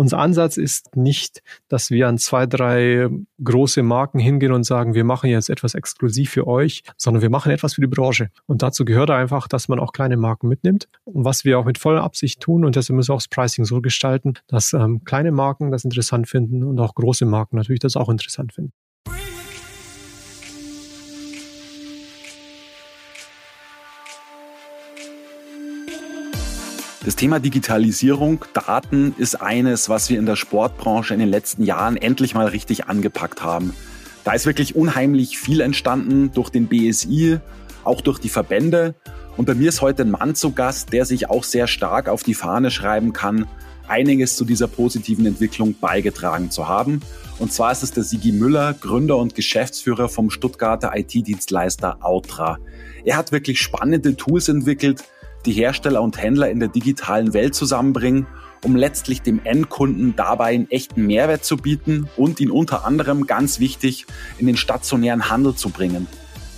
Unser Ansatz ist nicht, dass wir an zwei, drei große Marken hingehen und sagen, wir machen jetzt etwas exklusiv für euch, sondern wir machen etwas für die Branche. Und dazu gehört einfach, dass man auch kleine Marken mitnimmt. Und was wir auch mit voller Absicht tun, und deshalb müssen wir auch das Pricing so gestalten, dass ähm, kleine Marken das interessant finden und auch große Marken natürlich das auch interessant finden. Das Thema Digitalisierung, Daten ist eines, was wir in der Sportbranche in den letzten Jahren endlich mal richtig angepackt haben. Da ist wirklich unheimlich viel entstanden durch den BSI, auch durch die Verbände. Und bei mir ist heute ein Mann zu Gast, der sich auch sehr stark auf die Fahne schreiben kann, einiges zu dieser positiven Entwicklung beigetragen zu haben. Und zwar ist es der Sigi Müller, Gründer und Geschäftsführer vom Stuttgarter IT-Dienstleister Outra. Er hat wirklich spannende Tools entwickelt, die Hersteller und Händler in der digitalen Welt zusammenbringen, um letztlich dem Endkunden dabei einen echten Mehrwert zu bieten und ihn unter anderem ganz wichtig in den stationären Handel zu bringen.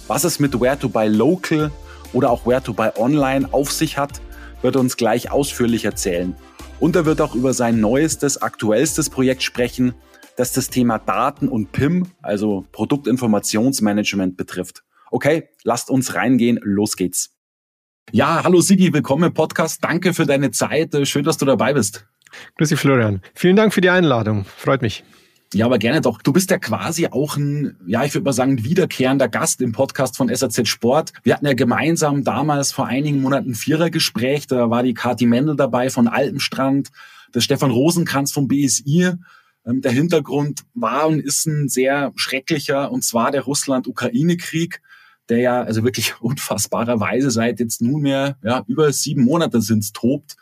Was es mit Where to Buy Local oder auch Where to Buy Online auf sich hat, wird er uns gleich ausführlich erzählen. Und er wird auch über sein neuestes, aktuellstes Projekt sprechen, das das Thema Daten und PIM, also Produktinformationsmanagement betrifft. Okay, lasst uns reingehen, los geht's. Ja, hallo Sigi, willkommen im Podcast. Danke für deine Zeit. Äh, schön, dass du dabei bist. Grüß dich, Florian. Vielen Dank für die Einladung. Freut mich. Ja, aber gerne doch. Du bist ja quasi auch ein, ja, ich würde mal sagen, wiederkehrender Gast im Podcast von SAZ Sport. Wir hatten ja gemeinsam damals vor einigen Monaten ein Vierergespräch. Da war die Kati Mendel dabei von Alpenstrand, der Stefan Rosenkranz vom BSI. Ähm, der Hintergrund war und ist ein sehr schrecklicher, und zwar der Russland-Ukraine-Krieg der ja also wirklich unfassbarerweise seit jetzt nunmehr ja, über sieben Monate sind tobt.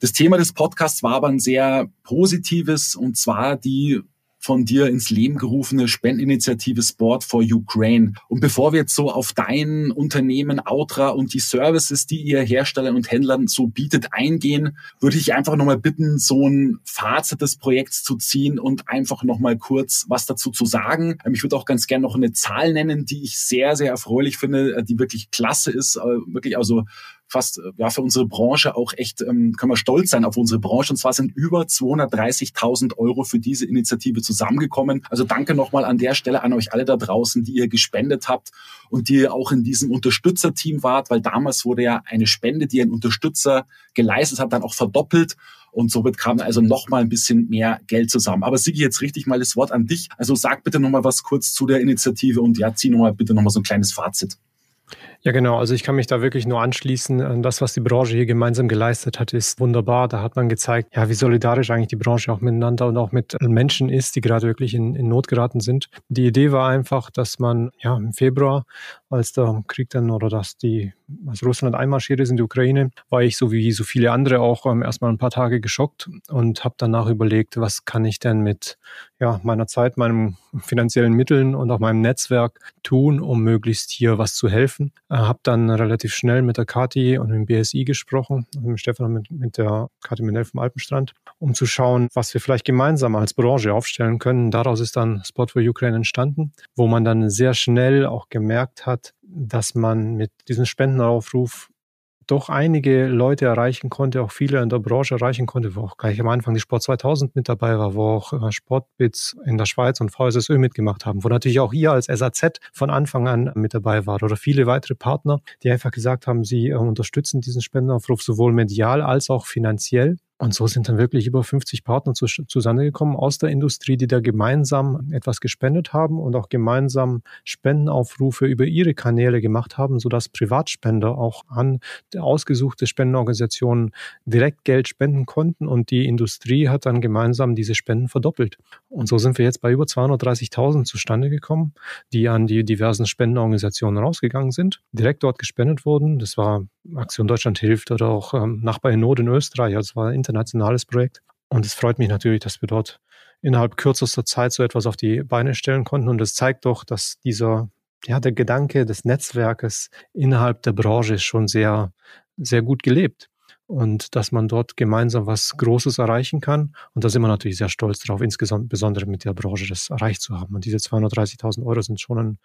Das Thema des Podcasts war aber ein sehr positives und zwar die von dir ins Leben gerufene Spendeninitiative Sport for Ukraine. Und bevor wir jetzt so auf dein Unternehmen Outra und die Services, die ihr Herstellern und Händlern so bietet, eingehen, würde ich einfach nochmal bitten, so ein Fazit des Projekts zu ziehen und einfach nochmal kurz was dazu zu sagen. Ähm, ich würde auch ganz gerne noch eine Zahl nennen, die ich sehr, sehr erfreulich finde, äh, die wirklich klasse ist, äh, wirklich also fast äh, ja für unsere Branche auch echt, ähm, können wir stolz sein auf unsere Branche. Und zwar sind über 230.000 Euro für diese Initiative zusammengekommen. Also danke nochmal an der Stelle an euch alle da draußen, die ihr gespendet habt und die ihr auch in diesem Unterstützerteam wart, weil damals wurde ja eine Spende, die ein Unterstützer geleistet hat, dann auch verdoppelt. Und somit kam also noch mal ein bisschen mehr Geld zusammen. Aber Sigi, jetzt richtig mal das Wort an dich. Also sag bitte noch mal was kurz zu der Initiative und ja, zieh noch mal bitte noch mal so ein kleines Fazit. Ja, genau. Also ich kann mich da wirklich nur anschließen. Das, was die Branche hier gemeinsam geleistet hat, ist wunderbar. Da hat man gezeigt, ja, wie solidarisch eigentlich die Branche auch miteinander und auch mit Menschen ist, die gerade wirklich in, in Not geraten sind. Die Idee war einfach, dass man ja im Februar, als der Krieg dann oder dass die, als Russland einmarschiert ist in die Ukraine, war ich so wie so viele andere auch ähm, erstmal ein paar Tage geschockt und habe danach überlegt, was kann ich denn mit ja, meiner Zeit, meinen finanziellen Mitteln und auch meinem Netzwerk tun, um möglichst hier was zu helfen. Äh, habe dann relativ schnell mit der Kati und dem BSI gesprochen, mit dem Stefan und mit, mit der Kati Menel vom Alpenstrand, um zu schauen, was wir vielleicht gemeinsam als Branche aufstellen können. Daraus ist dann Spot for Ukraine entstanden, wo man dann sehr schnell auch gemerkt hat, dass man mit diesem Spendenaufruf doch einige Leute erreichen konnte, auch viele in der Branche erreichen konnte, wo auch gleich am Anfang die Sport 2000 mit dabei war, wo auch äh, Sportbits in der Schweiz und VSSÖ mitgemacht haben, wo natürlich auch ihr als SAZ von Anfang an mit dabei war oder viele weitere Partner, die einfach gesagt haben, sie äh, unterstützen diesen Spendenaufruf sowohl medial als auch finanziell. Und so sind dann wirklich über 50 Partner zu, gekommen aus der Industrie, die da gemeinsam etwas gespendet haben und auch gemeinsam Spendenaufrufe über ihre Kanäle gemacht haben, sodass Privatspender auch an ausgesuchte Spendenorganisationen direkt Geld spenden konnten und die Industrie hat dann gemeinsam diese Spenden verdoppelt. Und so sind wir jetzt bei über 230.000 zustande gekommen, die an die diversen Spendenorganisationen rausgegangen sind, direkt dort gespendet wurden. Das war Aktion Deutschland hilft oder auch ähm, Nachbar in Not in Österreich. Also war internationales Projekt. Und es freut mich natürlich, dass wir dort innerhalb kürzester Zeit so etwas auf die Beine stellen konnten. Und es zeigt doch, dass dieser, ja, der Gedanke des Netzwerkes innerhalb der Branche schon sehr, sehr gut gelebt. und dass man dort gemeinsam was Großes erreichen kann. Und da sind wir natürlich sehr stolz darauf, insbesondere mit der Branche das erreicht zu haben. Und diese 230.000 Euro sind schon ein,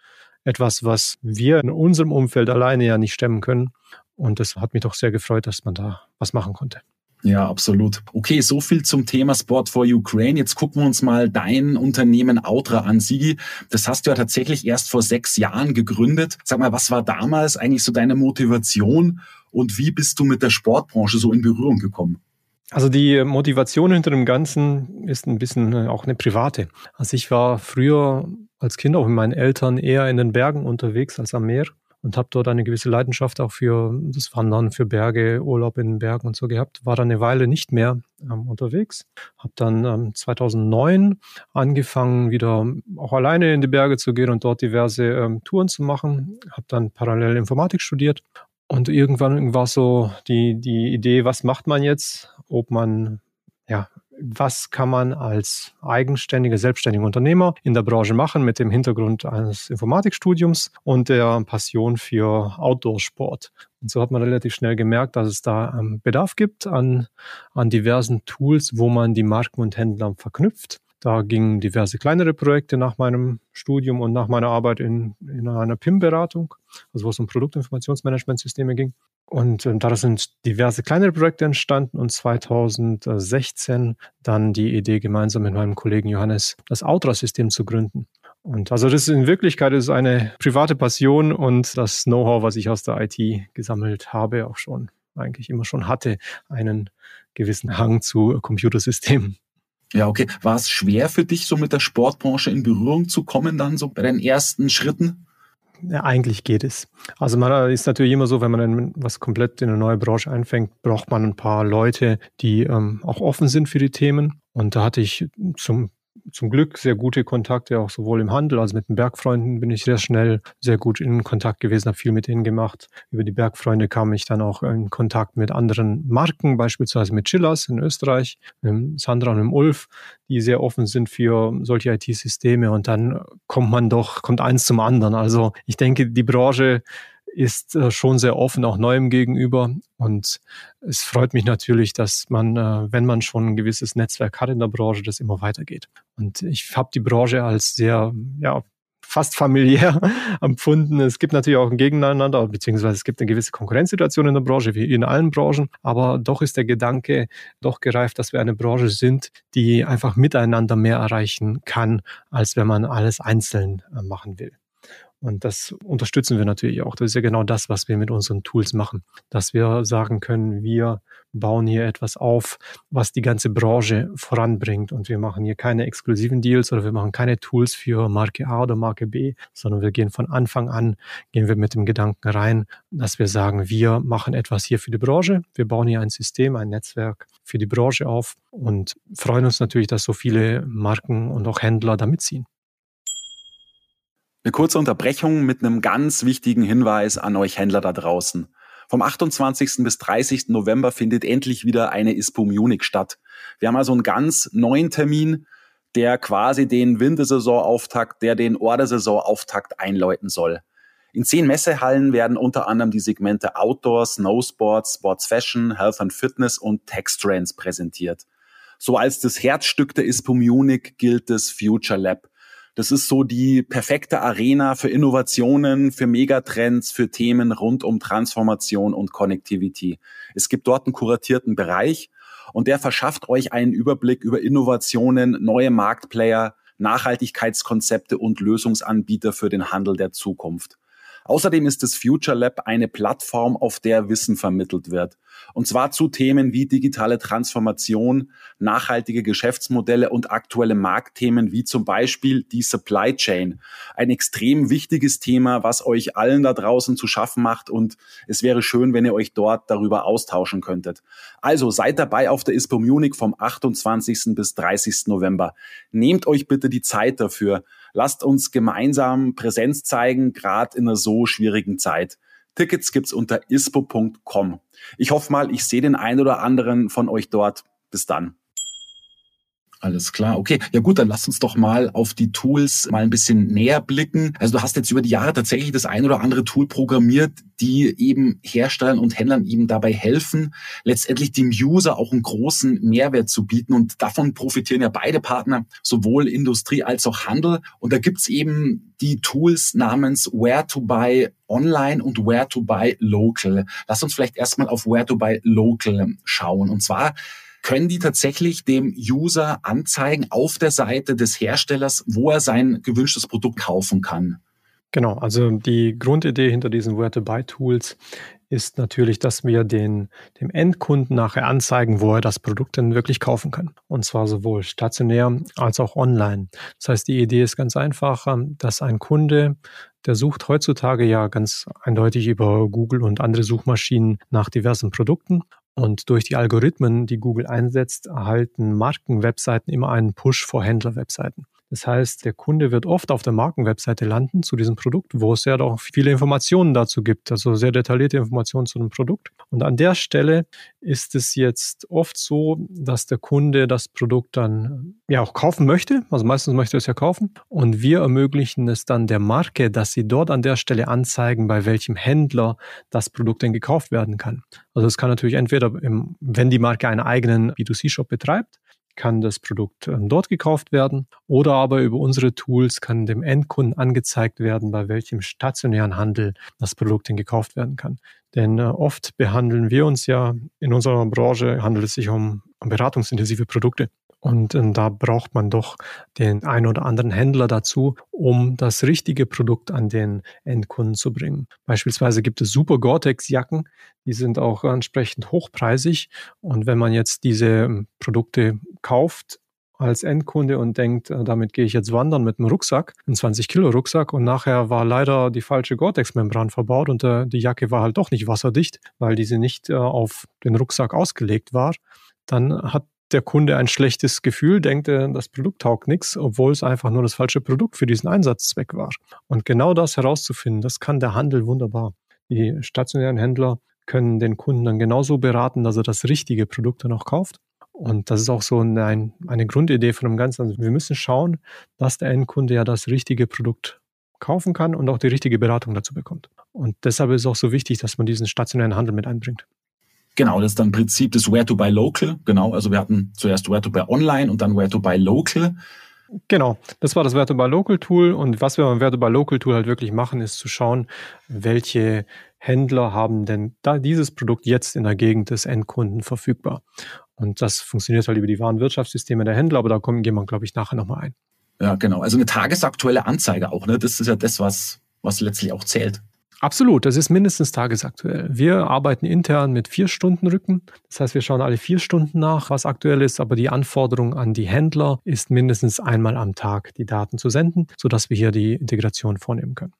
etwas, was wir in unserem Umfeld alleine ja nicht stemmen können. Und das hat mich doch sehr gefreut, dass man da was machen konnte. Ja, absolut. Okay, so viel zum Thema Sport for Ukraine. Jetzt gucken wir uns mal dein Unternehmen Outra an. Sigi, das hast du ja tatsächlich erst vor sechs Jahren gegründet. Sag mal, was war damals eigentlich so deine Motivation und wie bist du mit der Sportbranche so in Berührung gekommen? Also die Motivation hinter dem Ganzen ist ein bisschen äh, auch eine private. Also ich war früher als Kind auch mit meinen Eltern eher in den Bergen unterwegs als am Meer und habe dort eine gewisse Leidenschaft auch für das Wandern, für Berge, Urlaub in den Bergen und so gehabt. War dann eine Weile nicht mehr ähm, unterwegs. Habe dann ähm, 2009 angefangen, wieder auch alleine in die Berge zu gehen und dort diverse ähm, Touren zu machen. Habe dann parallel Informatik studiert und irgendwann war so die, die Idee, was macht man jetzt? Ob man ja was kann man als eigenständiger, selbstständiger Unternehmer in der Branche machen mit dem Hintergrund eines Informatikstudiums und der Passion für Outdoor-Sport. Und so hat man relativ schnell gemerkt, dass es da ähm, Bedarf gibt an, an diversen Tools, wo man die Marken und Händler verknüpft. Da gingen diverse kleinere Projekte nach meinem Studium und nach meiner Arbeit in, in einer PIM-Beratung, also wo es um Produktinformationsmanagementsysteme ging. Und ähm, daraus sind diverse kleinere Projekte entstanden und 2016 dann die Idee, gemeinsam mit meinem Kollegen Johannes das Outra-System zu gründen. Und also das ist in Wirklichkeit ist eine private Passion und das Know-how, was ich aus der IT gesammelt habe, auch schon eigentlich immer schon hatte, einen gewissen Hang zu Computersystemen. Ja, okay. War es schwer für dich, so mit der Sportbranche in Berührung zu kommen, dann so bei den ersten Schritten? Ja, eigentlich geht es. Also man ist natürlich immer so, wenn man was komplett in eine neue Branche einfängt, braucht man ein paar Leute, die ähm, auch offen sind für die Themen. Und da hatte ich zum zum Glück sehr gute Kontakte, auch sowohl im Handel, also mit den Bergfreunden bin ich sehr schnell sehr gut in Kontakt gewesen, habe viel mit ihnen gemacht. Über die Bergfreunde kam ich dann auch in Kontakt mit anderen Marken, beispielsweise mit Chillers in Österreich, mit Sandra und mit Ulf, die sehr offen sind für solche IT-Systeme und dann kommt man doch, kommt eins zum anderen. Also ich denke, die Branche ist äh, schon sehr offen, auch Neuem gegenüber. Und es freut mich natürlich, dass man, äh, wenn man schon ein gewisses Netzwerk hat in der Branche, das immer weitergeht. Und ich habe die Branche als sehr, ja, fast familiär empfunden. Es gibt natürlich auch ein Gegeneinander, beziehungsweise es gibt eine gewisse Konkurrenzsituation in der Branche, wie in allen Branchen. Aber doch ist der Gedanke doch gereift, dass wir eine Branche sind, die einfach miteinander mehr erreichen kann, als wenn man alles einzeln äh, machen will. Und das unterstützen wir natürlich auch. Das ist ja genau das, was wir mit unseren Tools machen, dass wir sagen können, wir bauen hier etwas auf, was die ganze Branche voranbringt. Und wir machen hier keine exklusiven Deals oder wir machen keine Tools für Marke A oder Marke B, sondern wir gehen von Anfang an, gehen wir mit dem Gedanken rein, dass wir sagen, wir machen etwas hier für die Branche. Wir bauen hier ein System, ein Netzwerk für die Branche auf und freuen uns natürlich, dass so viele Marken und auch Händler da mitziehen. Eine kurze Unterbrechung mit einem ganz wichtigen Hinweis an euch Händler da draußen. Vom 28. bis 30. November findet endlich wieder eine ISPO Munich statt. Wir haben also einen ganz neuen Termin, der quasi den Wintersaisoauftakt, der den Ordersaisoauftakt einläuten soll. In zehn Messehallen werden unter anderem die Segmente Outdoor, Snowsports, Sports Fashion, Health and Fitness und Tech Trends präsentiert. So als das Herzstück der ISPO Munich gilt das Future Lab. Das ist so die perfekte Arena für Innovationen, für Megatrends, für Themen rund um Transformation und Connectivity. Es gibt dort einen kuratierten Bereich und der verschafft euch einen Überblick über Innovationen, neue Marktplayer, Nachhaltigkeitskonzepte und Lösungsanbieter für den Handel der Zukunft. Außerdem ist das Future Lab eine Plattform, auf der Wissen vermittelt wird. Und zwar zu Themen wie digitale Transformation, nachhaltige Geschäftsmodelle und aktuelle Marktthemen wie zum Beispiel die Supply Chain. Ein extrem wichtiges Thema, was euch allen da draußen zu schaffen macht. Und es wäre schön, wenn ihr euch dort darüber austauschen könntet. Also seid dabei auf der ISPO Munich vom 28. bis 30. November. Nehmt euch bitte die Zeit dafür. Lasst uns gemeinsam Präsenz zeigen, gerade in einer so schwierigen Zeit. Tickets gibt's unter ispo.com. Ich hoffe mal, ich sehe den einen oder anderen von euch dort. Bis dann. Alles klar, okay. Ja gut, dann lass uns doch mal auf die Tools mal ein bisschen näher blicken. Also du hast jetzt über die Jahre tatsächlich das ein oder andere Tool programmiert, die eben Herstellern und Händlern eben dabei helfen, letztendlich dem User auch einen großen Mehrwert zu bieten. Und davon profitieren ja beide Partner, sowohl Industrie als auch Handel. Und da gibt's eben die Tools namens Where to Buy Online und Where to Buy Local. Lass uns vielleicht erstmal auf Where to Buy Local schauen. Und zwar können die tatsächlich dem User anzeigen auf der Seite des Herstellers, wo er sein gewünschtes Produkt kaufen kann. Genau, also die Grundidee hinter diesen Where-to-Buy-Tools ist natürlich, dass wir den, dem Endkunden nachher anzeigen, wo er das Produkt denn wirklich kaufen kann. Und zwar sowohl stationär als auch online. Das heißt, die Idee ist ganz einfach, ähm, dass ein Kunde, der sucht heutzutage ja ganz eindeutig über Google und andere Suchmaschinen nach diversen Produkten und durch die Algorithmen, die Google einsetzt, erhalten Markenwebseiten immer einen Push vor Händlerwebseiten. Das heißt, der Kunde wird oft auf der Markenwebseite landen zu diesem Produkt, wo es ja doch viele Informationen dazu gibt, also sehr detaillierte Informationen zu dem Produkt. Und an der Stelle ist es jetzt oft so, dass der Kunde das Produkt dann ja auch kaufen möchte. Also meistens möchte er es ja kaufen. Und wir ermöglichen es dann der Marke, dass sie dort an der Stelle anzeigen, bei welchem Händler das Produkt denn gekauft werden kann. Also es kann natürlich entweder, im, wenn die Marke einen eigenen B2C-Shop betreibt, kann das Produkt ähm, dort gekauft werden oder aber über unsere Tools kann dem Endkunden angezeigt werden, bei welchem stationären Handel das Produkt denn gekauft werden kann. Denn äh, oft behandeln wir uns ja in unserer Branche, handelt es sich um beratungsintensive Produkte. Und äh, da braucht man doch den einen oder anderen Händler dazu, um das richtige Produkt an den Endkunden zu bringen. Beispielsweise gibt es super Gore-Tex-Jacken, die sind auch entsprechend hochpreisig. Und wenn man jetzt diese ähm, Produkte kauft, als Endkunde und denkt, äh, damit gehe ich jetzt wandern mit einem Rucksack, einem 20 Kilo Rucksack und nachher war leider die falsche Gore-Tex-Membran verbaut und äh, die Jacke war halt doch nicht wasserdicht, weil diese nicht äh, auf den Rucksack ausgelegt war, dann hat der Kunde ein schlechtes Gefühl, denkt er, das Produkt taugt nichts, obwohl es einfach nur das falsche Produkt für diesen Einsatzzweck war. Und genau das herauszufinden, das kann der Handel wunderbar. Die stationären Händler können den Kunden dann genauso beraten, dass er das richtige Produkt dann auch kauft. Und das ist auch so ein, eine Grundidee von dem Ganzen. Also wir müssen schauen, dass der Endkunde ja das richtige Produkt kaufen kann und auch die richtige Beratung dazu bekommt. Und deshalb ist es auch so wichtig, dass man diesen stationären Handel mit einbringt. Genau, das ist dann Prinzip das Where to Buy Local. Genau, also wir hatten zuerst Where to Buy Online und dann Where to Buy Local. Genau, das war das Where to Buy Local Tool. Und was wir beim Where to Buy Local Tool halt wirklich machen, ist zu schauen, welche Händler haben denn da dieses Produkt jetzt in der Gegend des Endkunden verfügbar. Und das funktioniert halt über die Warenwirtschaftssysteme der Händler, aber da kommen, gehen wir, glaube ich, nachher nochmal ein. Ja, genau. Also eine tagesaktuelle Anzeige auch, ne? Das ist ja das, was, was letztlich auch zählt. Absolut, das ist mindestens tagesaktuell. Wir arbeiten intern mit vier Stunden Rücken. Das heißt, wir schauen alle vier Stunden nach, was aktuell ist, aber die Anforderung an die Händler ist mindestens einmal am Tag die Daten zu senden, sodass wir hier die Integration vornehmen können.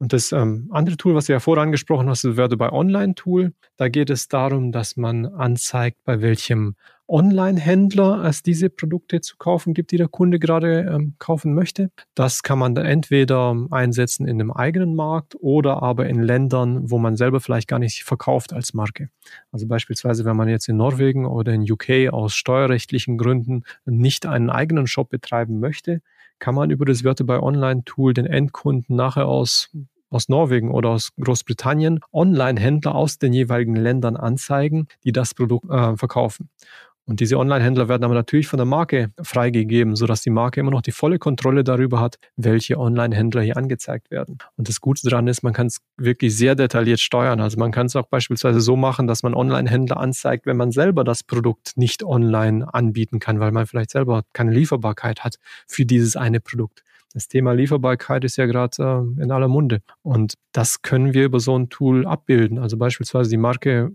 Und das ähm, andere Tool, was du ja vorher angesprochen hast, wäre bei Online-Tool. Da geht es darum, dass man anzeigt, bei welchem Online-Händler es diese Produkte zu kaufen gibt, die der Kunde gerade ähm, kaufen möchte. Das kann man dann entweder einsetzen in einem eigenen Markt oder aber in Ländern, wo man selber vielleicht gar nicht verkauft als Marke. Also beispielsweise, wenn man jetzt in Norwegen oder in UK aus steuerrechtlichen Gründen nicht einen eigenen Shop betreiben möchte, kann man über das Wörter bei Online-Tool den Endkunden nachher aus aus Norwegen oder aus Großbritannien Online-Händler aus den jeweiligen Ländern anzeigen, die das Produkt äh, verkaufen. Und diese Online-Händler werden aber natürlich von der Marke freigegeben, sodass die Marke immer noch die volle Kontrolle darüber hat, welche Online-Händler hier angezeigt werden. Und das Gute daran ist, man kann es wirklich sehr detailliert steuern. Also man kann es auch beispielsweise so machen, dass man Online-Händler anzeigt, wenn man selber das Produkt nicht online anbieten kann, weil man vielleicht selber keine Lieferbarkeit hat für dieses eine Produkt. Das Thema Lieferbarkeit ist ja gerade äh, in aller Munde. Und das können wir über so ein Tool abbilden. Also beispielsweise die Marke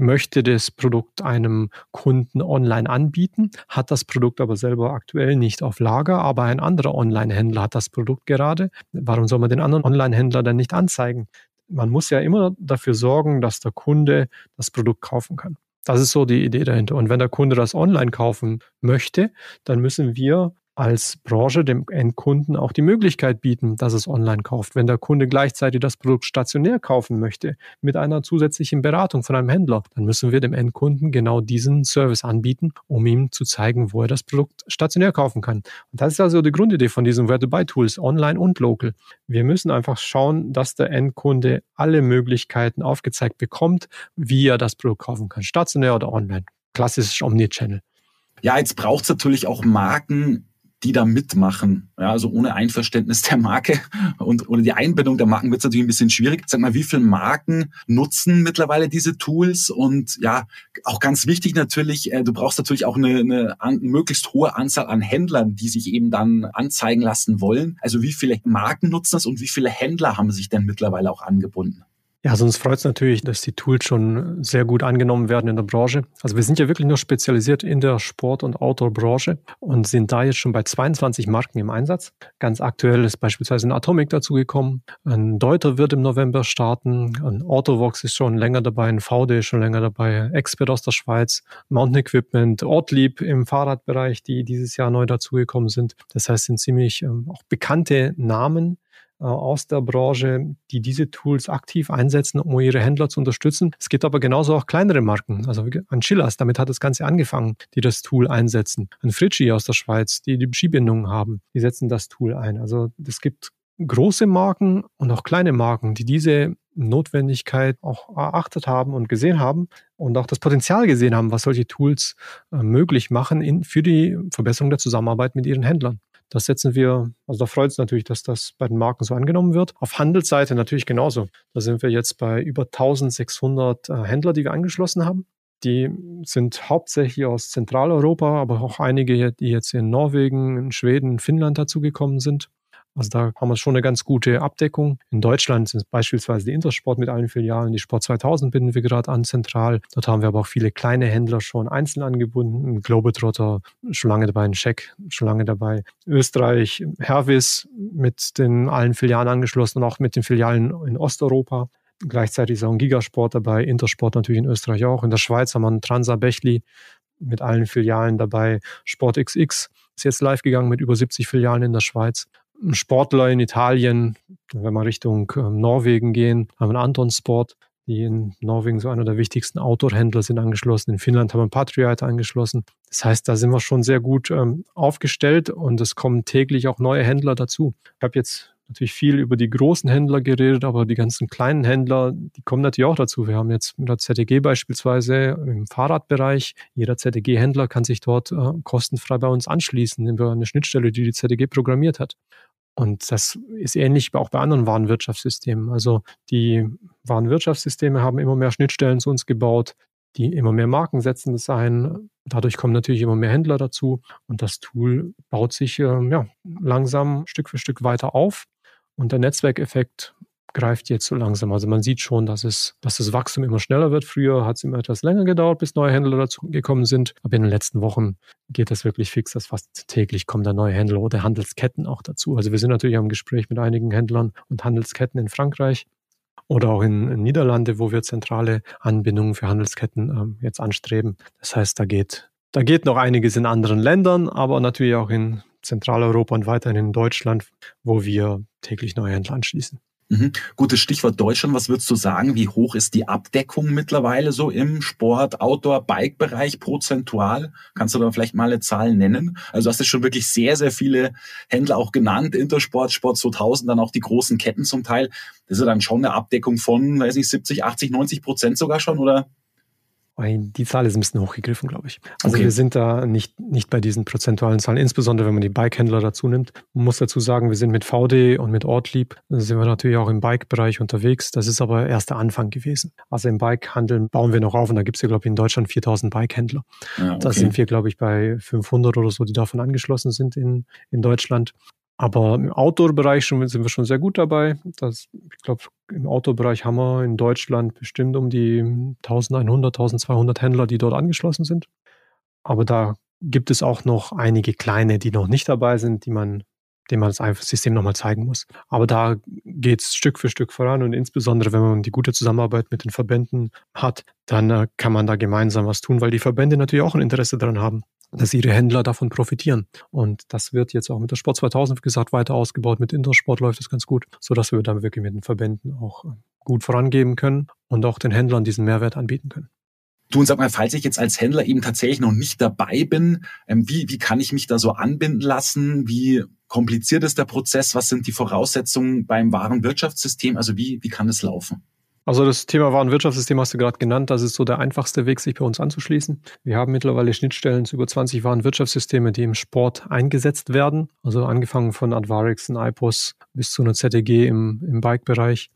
möchte das Produkt einem Kunden online anbieten, hat das Produkt aber selber aktuell nicht auf Lager, aber ein anderer Online-Händler hat das Produkt gerade. Warum soll man den anderen Online-Händler dann nicht anzeigen? Man muss ja immer dafür sorgen, dass der Kunde das Produkt kaufen kann. Das ist so die Idee dahinter. Und wenn der Kunde das online kaufen möchte, dann müssen wir als Branche dem Endkunden auch die Möglichkeit bieten, dass es online kauft. Wenn der Kunde gleichzeitig das Produkt stationär kaufen möchte, mit einer zusätzlichen Beratung von einem Händler, dann müssen wir dem Endkunden genau diesen Service anbieten, um ihm zu zeigen, wo er das Produkt stationär kaufen kann. Und das ist also die Grundidee von diesen Where-to-Buy-Tools, online und local. Wir müssen einfach schauen, dass der Endkunde alle Möglichkeiten aufgezeigt bekommt, wie er das Produkt kaufen kann, stationär oder online. Klassisch Omnichannel. Ja, jetzt braucht es natürlich auch Marken, die da mitmachen. Ja, also ohne Einverständnis der Marke und ohne die Einbindung der Marken wird es natürlich ein bisschen schwierig. Sag mal, wie viele Marken nutzen mittlerweile diese Tools? Und ja, auch ganz wichtig natürlich, äh, du brauchst natürlich auch eine, eine, eine möglichst hohe Anzahl an Händlern, die sich eben dann anzeigen lassen wollen. Also wie viele Marken nutzen das und wie viele Händler haben sich denn mittlerweile auch angebunden? Ja, also uns freut es natürlich, dass die Tools schon sehr gut angenommen werden in der Branche. Also wir sind ja wirklich nur spezialisiert in der Sport- und Outdoor-Branche und sind da jetzt schon bei 22 Marken im Einsatz. Ganz aktuell ist beispielsweise ein Atomic dazugekommen. Ein Deuter wird im November starten. Ein Autovox ist schon länger dabei. Ein VD ist schon länger dabei. Expert aus der Schweiz. Mountain Equipment. Ortlieb im Fahrradbereich, die dieses Jahr neu dazugekommen sind. Das heißt, sind ziemlich ähm, auch bekannte Namen, aus der Branche, die diese Tools aktiv einsetzen, um ihre Händler zu unterstützen. Es gibt aber genauso auch kleinere Marken, also ein Chillers, damit hat das Ganze angefangen, die das Tool einsetzen. Ein Fritschi aus der Schweiz, die die Skibindungen haben, die setzen das Tool ein. Also es gibt große Marken und auch kleine Marken, die diese Notwendigkeit auch erachtet haben und gesehen haben und auch das Potenzial gesehen haben, was solche Tools äh, möglich machen in, für die Verbesserung der Zusammenarbeit mit ihren Händlern. Das setzen wir, also da freut es natürlich, dass das bei den Marken so angenommen wird. Auf Handelsseite natürlich genauso. Da sind wir jetzt bei über 1600 äh, Händler, die wir angeschlossen haben. Die sind hauptsächlich aus Zentraleuropa, aber auch einige, die jetzt in Norwegen, in Schweden, Finnland dazugekommen sind. Also da haben wir schon eine ganz gute Abdeckung. In Deutschland sind beispielsweise die Intersport mit allen Filialen, die Sport 2000 binden wir gerade an zentral. Dort haben wir aber auch viele kleine Händler schon einzeln angebunden. Globetrotter schon lange dabei, ein Scheck schon lange dabei. Österreich, Hervis mit den allen Filialen angeschlossen und auch mit den Filialen in Osteuropa. Gleichzeitig ist auch ein Gigasport dabei, Intersport natürlich in Österreich auch. In der Schweiz haben wir einen Transa Bechli mit allen Filialen dabei. Sport XX ist jetzt live gegangen mit über 70 Filialen in der Schweiz. Sportler in Italien, wenn wir Richtung ähm, Norwegen gehen, haben wir Anton Sport, die in Norwegen so einer der wichtigsten Outdoor-Händler sind angeschlossen. In Finnland haben wir Patriot angeschlossen. Das heißt, da sind wir schon sehr gut ähm, aufgestellt und es kommen täglich auch neue Händler dazu. Ich habe jetzt natürlich viel über die großen Händler geredet, aber die ganzen kleinen Händler, die kommen natürlich auch dazu. Wir haben jetzt mit der ZTG beispielsweise im Fahrradbereich, jeder ZTG-Händler kann sich dort äh, kostenfrei bei uns anschließen über eine Schnittstelle, die die ZTG programmiert hat. Und das ist ähnlich auch bei anderen Warenwirtschaftssystemen. Also die Warenwirtschaftssysteme haben immer mehr Schnittstellen zu uns gebaut, die immer mehr Marken setzen das ein. Dadurch kommen natürlich immer mehr Händler dazu und das Tool baut sich äh, ja, langsam Stück für Stück weiter auf. Und der Netzwerkeffekt greift jetzt so langsam. Also man sieht schon, dass es, dass das Wachstum immer schneller wird. Früher hat es immer etwas länger gedauert, bis neue Händler dazu gekommen sind. Aber in den letzten Wochen geht das wirklich fix, dass fast täglich kommen da neue Händler oder Handelsketten auch dazu. Also wir sind natürlich am Gespräch mit einigen Händlern und Handelsketten in Frankreich oder auch in, in Niederlande, wo wir zentrale Anbindungen für Handelsketten ähm, jetzt anstreben. Das heißt, da geht, da geht noch einiges in anderen Ländern, aber natürlich auch in Zentraleuropa und weiterhin in Deutschland, wo wir täglich neue Händler anschließen. Mhm. Gutes Stichwort Deutschland. Was würdest du sagen? Wie hoch ist die Abdeckung mittlerweile so im Sport, Outdoor, Bike-Bereich prozentual? Kannst du da vielleicht mal eine Zahl nennen? Also hast du schon wirklich sehr, sehr viele Händler auch genannt. Intersport, Sport 2000, dann auch die großen Ketten zum Teil. Das ist ja dann schon eine Abdeckung von, weiß nicht, 70, 80, 90 Prozent sogar schon, oder? Die Zahl ist ein bisschen hochgegriffen, glaube ich. Also okay. wir sind da nicht, nicht bei diesen prozentualen Zahlen, insbesondere wenn man die Bike-Händler dazu nimmt. Man muss dazu sagen, wir sind mit VD und mit Ortlieb, sind wir natürlich auch im Bike-Bereich unterwegs. Das ist aber erst der Anfang gewesen. Also im Bike-Handeln bauen wir noch auf und da gibt es ja, glaube ich, in Deutschland 4000 Bike-Händler. Ja, okay. Da sind wir, glaube ich, bei 500 oder so, die davon angeschlossen sind in, in Deutschland. Aber im Outdoor-Bereich sind wir schon sehr gut dabei. Das, ich glaube, im Outdoor-Bereich haben wir in Deutschland bestimmt um die 1100, 1200 Händler, die dort angeschlossen sind. Aber da gibt es auch noch einige kleine, die noch nicht dabei sind, die man, denen man das System nochmal zeigen muss. Aber da geht es Stück für Stück voran und insbesondere, wenn man die gute Zusammenarbeit mit den Verbänden hat, dann äh, kann man da gemeinsam was tun, weil die Verbände natürlich auch ein Interesse daran haben, dass ihre Händler davon profitieren. Und das wird jetzt auch mit der Sport 2000, wie gesagt, weiter ausgebaut. Mit Intersport läuft das ganz gut, sodass wir dann wirklich mit den Verbänden auch äh, gut vorangeben können und auch den Händlern diesen Mehrwert anbieten können. Du und sag mal, falls ich jetzt als Händler eben tatsächlich noch nicht dabei bin, ähm, wie, wie kann ich mich da so anbinden lassen? Wie kompliziert ist der Prozess? Was sind die Voraussetzungen beim Warenwirtschaftssystem? Also wie, wie kann es laufen? Also das Thema Warenwirtschaftssystem hast du gerade genannt. Das ist so der einfachste Weg, sich bei uns anzuschließen. Wir haben mittlerweile Schnittstellen zu über 20 Warenwirtschaftssysteme, die im Sport eingesetzt werden. Also angefangen von Advarix und IPOS bis zu einer ZTG im, im Bike-Bereich.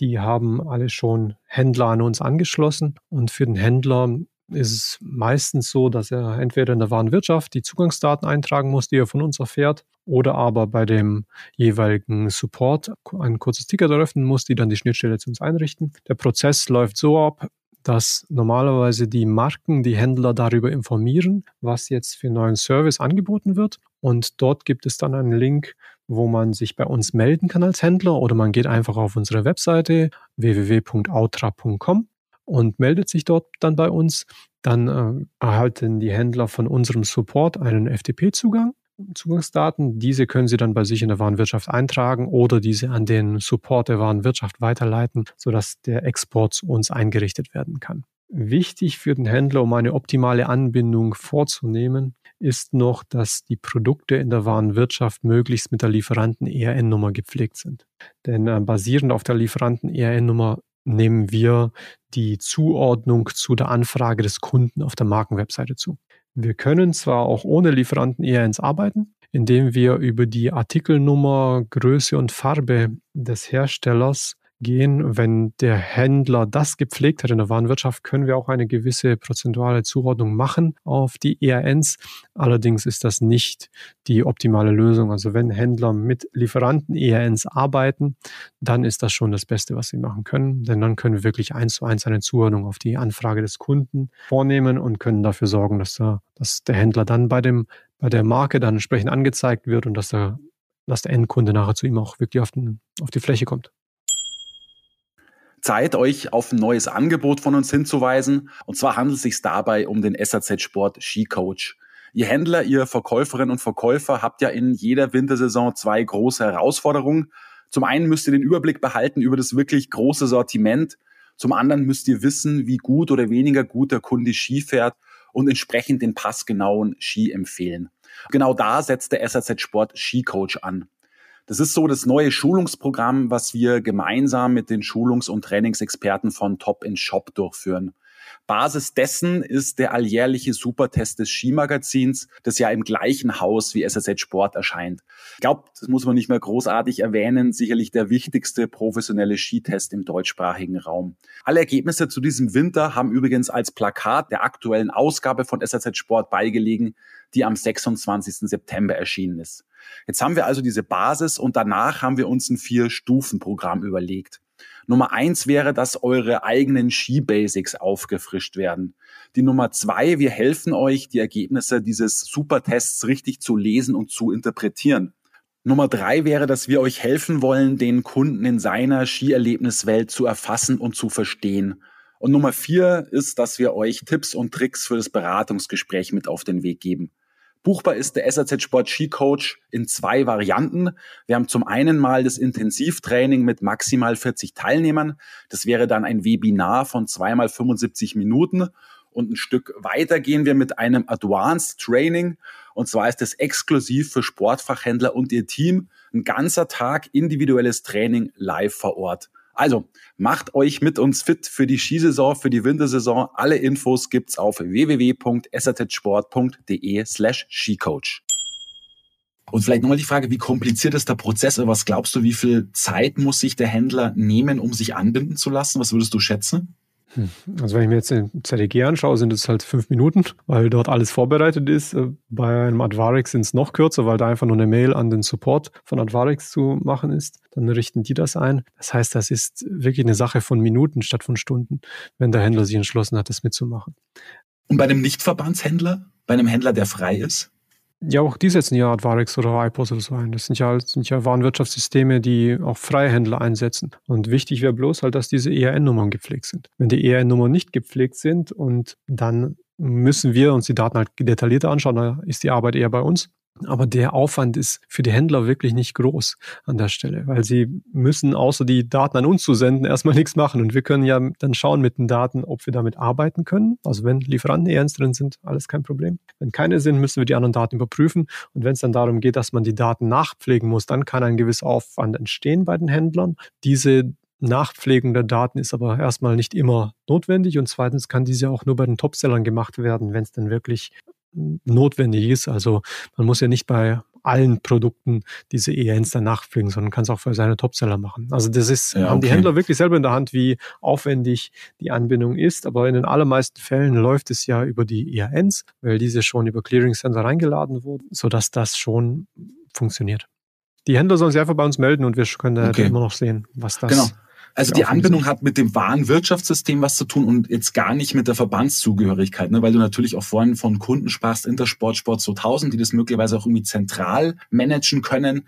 Die haben alle schon Händler an uns angeschlossen. Und für den Händler ist es meistens so, dass er entweder in der Warenwirtschaft die Zugangsdaten eintragen muss, die er von uns erfährt, oder aber bei dem jeweiligen Support ein kurzes Ticket eröffnen muss, die dann die Schnittstelle zu uns einrichten. Der Prozess läuft so ab, dass normalerweise die Marken die Händler darüber informieren, was jetzt für einen neuen Service angeboten wird. Und dort gibt es dann einen Link, wo man sich bei uns melden kann als Händler oder man geht einfach auf unsere Webseite www.outra.com und meldet sich dort dann bei uns. Dann äh, erhalten die Händler von unserem Support einen FTP-Zugang. Zugangsdaten. Diese können Sie dann bei sich in der Warenwirtschaft eintragen oder diese an den Support der Warenwirtschaft weiterleiten, sodass der Export zu uns eingerichtet werden kann. Wichtig für den Händler, um eine optimale Anbindung vorzunehmen, ist noch, dass die Produkte in der Warenwirtschaft möglichst mit der Lieferanten-ERN-Nummer gepflegt sind. Denn äh, basierend auf der Lieferanten-ERN-Nummer nehmen wir die Zuordnung zu der Anfrage des Kunden auf der Markenwebseite zu. Wir können zwar auch ohne Lieferanten ERNs arbeiten, indem wir über die Artikelnummer, Größe und Farbe des Herstellers gehen. Wenn der Händler das gepflegt hat in der Warenwirtschaft, können wir auch eine gewisse prozentuale Zuordnung machen auf die ERNs. Allerdings ist das nicht die optimale Lösung. Also wenn Händler mit Lieferanten ERNs arbeiten, dann ist das schon das Beste, was sie machen können. Denn dann können wir wirklich eins zu eins eine Zuordnung auf die Anfrage des Kunden vornehmen und können dafür sorgen, dass der, dass der Händler dann bei dem bei der Marke dann entsprechend angezeigt wird und dass der, dass der Endkunde nachher zu ihm auch wirklich auf, den, auf die Fläche kommt. Zeit, euch auf ein neues Angebot von uns hinzuweisen. Und zwar handelt es sich dabei um den SAZ Sport Ski Coach. Ihr Händler, ihr Verkäuferinnen und Verkäufer habt ja in jeder Wintersaison zwei große Herausforderungen. Zum einen müsst ihr den Überblick behalten über das wirklich große Sortiment. Zum anderen müsst ihr wissen, wie gut oder weniger gut der Kunde Ski fährt und entsprechend den passgenauen Ski empfehlen. Genau da setzt der SAZ Sport Ski Coach an. Das ist so das neue Schulungsprogramm, was wir gemeinsam mit den Schulungs- und Trainingsexperten von Top in Shop durchführen. Basis dessen ist der alljährliche Supertest des Skimagazins, das ja im gleichen Haus wie SSZ Sport erscheint. Ich glaube, das muss man nicht mehr großartig erwähnen, sicherlich der wichtigste professionelle Skitest im deutschsprachigen Raum. Alle Ergebnisse zu diesem Winter haben übrigens als Plakat der aktuellen Ausgabe von SSZ Sport beigelegen, die am 26. September erschienen ist. Jetzt haben wir also diese Basis und danach haben wir uns ein Vier-Stufen-Programm überlegt. Nummer eins wäre, dass eure eigenen Ski-Basics aufgefrischt werden. Die Nummer zwei, wir helfen euch, die Ergebnisse dieses Supertests richtig zu lesen und zu interpretieren. Nummer drei wäre, dass wir euch helfen wollen, den Kunden in seiner Skierlebniswelt zu erfassen und zu verstehen. Und Nummer vier ist, dass wir euch Tipps und Tricks für das Beratungsgespräch mit auf den Weg geben. Buchbar ist der SAZ Sport Ski Coach in zwei Varianten. Wir haben zum einen mal das Intensivtraining mit maximal 40 Teilnehmern. Das wäre dann ein Webinar von zweimal 75 Minuten. Und ein Stück weiter gehen wir mit einem Advanced Training. Und zwar ist es exklusiv für Sportfachhändler und ihr Team. Ein ganzer Tag individuelles Training live vor Ort. Also macht euch mit uns fit für die Skisaison, für die Wintersaison. Alle Infos gibt's auf www.satsport.de slash Skicoach. Und vielleicht nochmal die Frage, wie kompliziert ist der Prozess? was glaubst du, wie viel Zeit muss sich der Händler nehmen, um sich anbinden zu lassen? Was würdest du schätzen? Hm. Also wenn ich mir jetzt den ZDG anschaue, sind es halt fünf Minuten, weil dort alles vorbereitet ist. Äh, bei einem Advarix sind es noch kürzer, weil da einfach nur eine Mail an den Support von Advarix zu machen ist. Dann richten die das ein. Das heißt, das ist wirklich eine Sache von Minuten statt von Stunden, wenn der Händler sich entschlossen hat, das mitzumachen. Und bei einem Nichtverbandshändler, bei einem Händler, der frei ist? Ja, auch die setzen ja Advarix oder iPOS oder so ein. Das sind ja, das sind ja Warenwirtschaftssysteme, die auch freie Händler einsetzen. Und wichtig wäre bloß halt, dass diese ERN-Nummern gepflegt sind. Wenn die ERN-Nummern nicht gepflegt sind und dann müssen wir uns die Daten halt detaillierter anschauen. Da ist die Arbeit eher bei uns. Aber der Aufwand ist für die Händler wirklich nicht groß an der Stelle, weil sie müssen außer die Daten an uns zu senden erstmal nichts machen. Und wir können ja dann schauen mit den Daten, ob wir damit arbeiten können. Also wenn Lieferanten ernst drin sind, alles kein Problem. Wenn keine sind, müssen wir die anderen Daten überprüfen. Und wenn es dann darum geht, dass man die Daten nachpflegen muss, dann kann ein gewisser Aufwand entstehen bei den Händlern. Diese Nachpflegung der Daten ist aber erstmal nicht immer notwendig und zweitens kann diese auch nur bei den Topsellern gemacht werden, wenn es dann wirklich notwendig ist. Also man muss ja nicht bei allen Produkten diese ENs dann nachpflegen, sondern kann es auch für seine Topseller machen. Also das ist, ja, okay. haben die Händler wirklich selber in der Hand, wie aufwendig die Anbindung ist. Aber in den allermeisten Fällen läuft es ja über die ERNs, weil diese schon über Clearing Center reingeladen wurden, sodass das schon funktioniert. Die Händler sollen sich einfach bei uns melden und wir können okay. immer noch sehen, was das genau. Also die Anbindung hat mit dem wahren Wirtschaftssystem was zu tun und jetzt gar nicht mit der Verbandszugehörigkeit, ne? weil du natürlich auch vorhin von Kunden sprachst, Intersport, Sport 2000, die das möglicherweise auch irgendwie zentral managen können.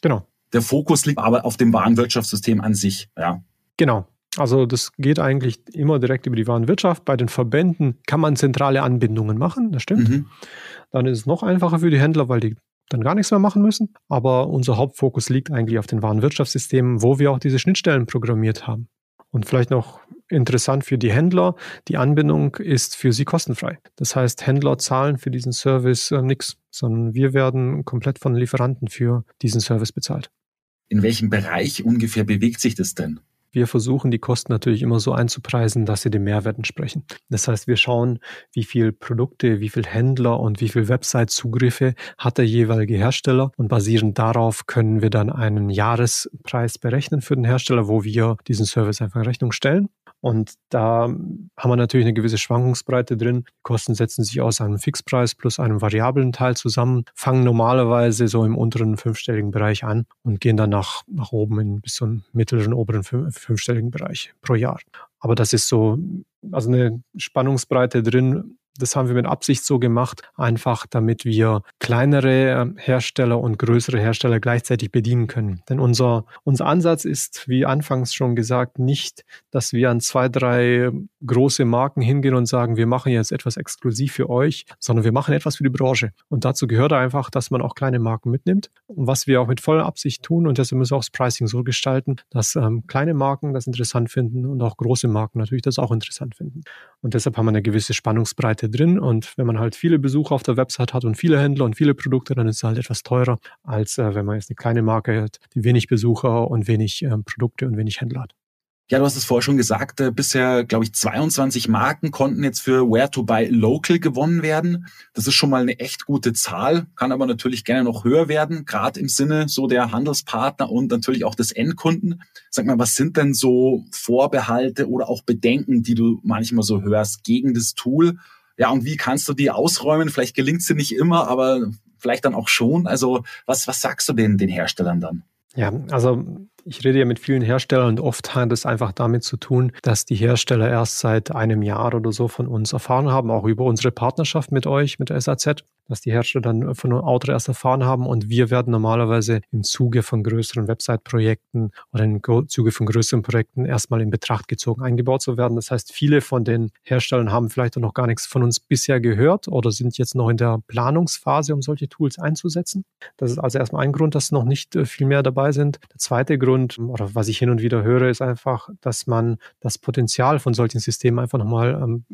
Genau. Der Fokus liegt aber auf dem wahren Wirtschaftssystem an sich, ja. Genau. Also das geht eigentlich immer direkt über die Warenwirtschaft. Bei den Verbänden kann man zentrale Anbindungen machen, das stimmt. Mhm. Dann ist es noch einfacher für die Händler, weil die dann gar nichts mehr machen müssen. Aber unser Hauptfokus liegt eigentlich auf den Warenwirtschaftssystemen, wo wir auch diese Schnittstellen programmiert haben. Und vielleicht noch interessant für die Händler, die Anbindung ist für sie kostenfrei. Das heißt, Händler zahlen für diesen Service äh, nichts, sondern wir werden komplett von Lieferanten für diesen Service bezahlt. In welchem Bereich ungefähr bewegt sich das denn? Wir versuchen die Kosten natürlich immer so einzupreisen, dass sie dem Mehrwert entsprechen. Das heißt, wir schauen, wie viel Produkte, wie viel Händler und wie viel Website-Zugriffe hat der jeweilige Hersteller und basierend darauf können wir dann einen Jahrespreis berechnen für den Hersteller, wo wir diesen Service einfach in Rechnung stellen. Und da haben wir natürlich eine gewisse Schwankungsbreite drin. Die Kosten setzen sich aus einem Fixpreis plus einem variablen Teil zusammen, fangen normalerweise so im unteren fünfstelligen Bereich an und gehen dann nach, nach oben in bis zum mittleren, oberen fünfstelligen Bereich pro Jahr. Aber das ist so, also eine Spannungsbreite drin, das haben wir mit Absicht so gemacht, einfach damit wir kleinere ähm, Hersteller und größere Hersteller gleichzeitig bedienen können. Denn unser, unser Ansatz ist, wie anfangs schon gesagt, nicht, dass wir an zwei, drei große Marken hingehen und sagen, wir machen jetzt etwas exklusiv für euch, sondern wir machen etwas für die Branche. Und dazu gehört einfach, dass man auch kleine Marken mitnimmt. Und was wir auch mit voller Absicht tun, und deshalb müssen wir auch das Pricing so gestalten, dass ähm, kleine Marken das interessant finden und auch große Marken natürlich das auch interessant finden. Und deshalb haben wir eine gewisse Spannungsbreite drin. Und wenn man halt viele Besucher auf der Website hat und viele Händler und viele Produkte, dann ist es halt etwas teurer, als äh, wenn man jetzt eine kleine Marke hat, die wenig Besucher und wenig äh, Produkte und wenig Händler hat. Ja, du hast es vorher schon gesagt, äh, bisher, glaube ich, 22 Marken konnten jetzt für Where to Buy Local gewonnen werden. Das ist schon mal eine echt gute Zahl, kann aber natürlich gerne noch höher werden, gerade im Sinne so der Handelspartner und natürlich auch des Endkunden. Sag mal, was sind denn so Vorbehalte oder auch Bedenken, die du manchmal so hörst gegen das Tool? Ja, und wie kannst du die ausräumen? Vielleicht gelingt sie nicht immer, aber vielleicht dann auch schon. Also was, was sagst du den, den Herstellern dann? Ja, also ich rede ja mit vielen Herstellern und oft hat es einfach damit zu tun, dass die Hersteller erst seit einem Jahr oder so von uns erfahren haben, auch über unsere Partnerschaft mit euch, mit der SAZ dass die Hersteller dann von einem Auto erst erfahren haben und wir werden normalerweise im Zuge von größeren Website-Projekten oder im Zuge von größeren Projekten erstmal in Betracht gezogen, eingebaut zu werden. Das heißt, viele von den Herstellern haben vielleicht noch gar nichts von uns bisher gehört oder sind jetzt noch in der Planungsphase, um solche Tools einzusetzen. Das ist also erstmal ein Grund, dass noch nicht äh, viel mehr dabei sind. Der zweite Grund, oder was ich hin und wieder höre, ist einfach, dass man das Potenzial von solchen Systemen einfach nochmal ähm,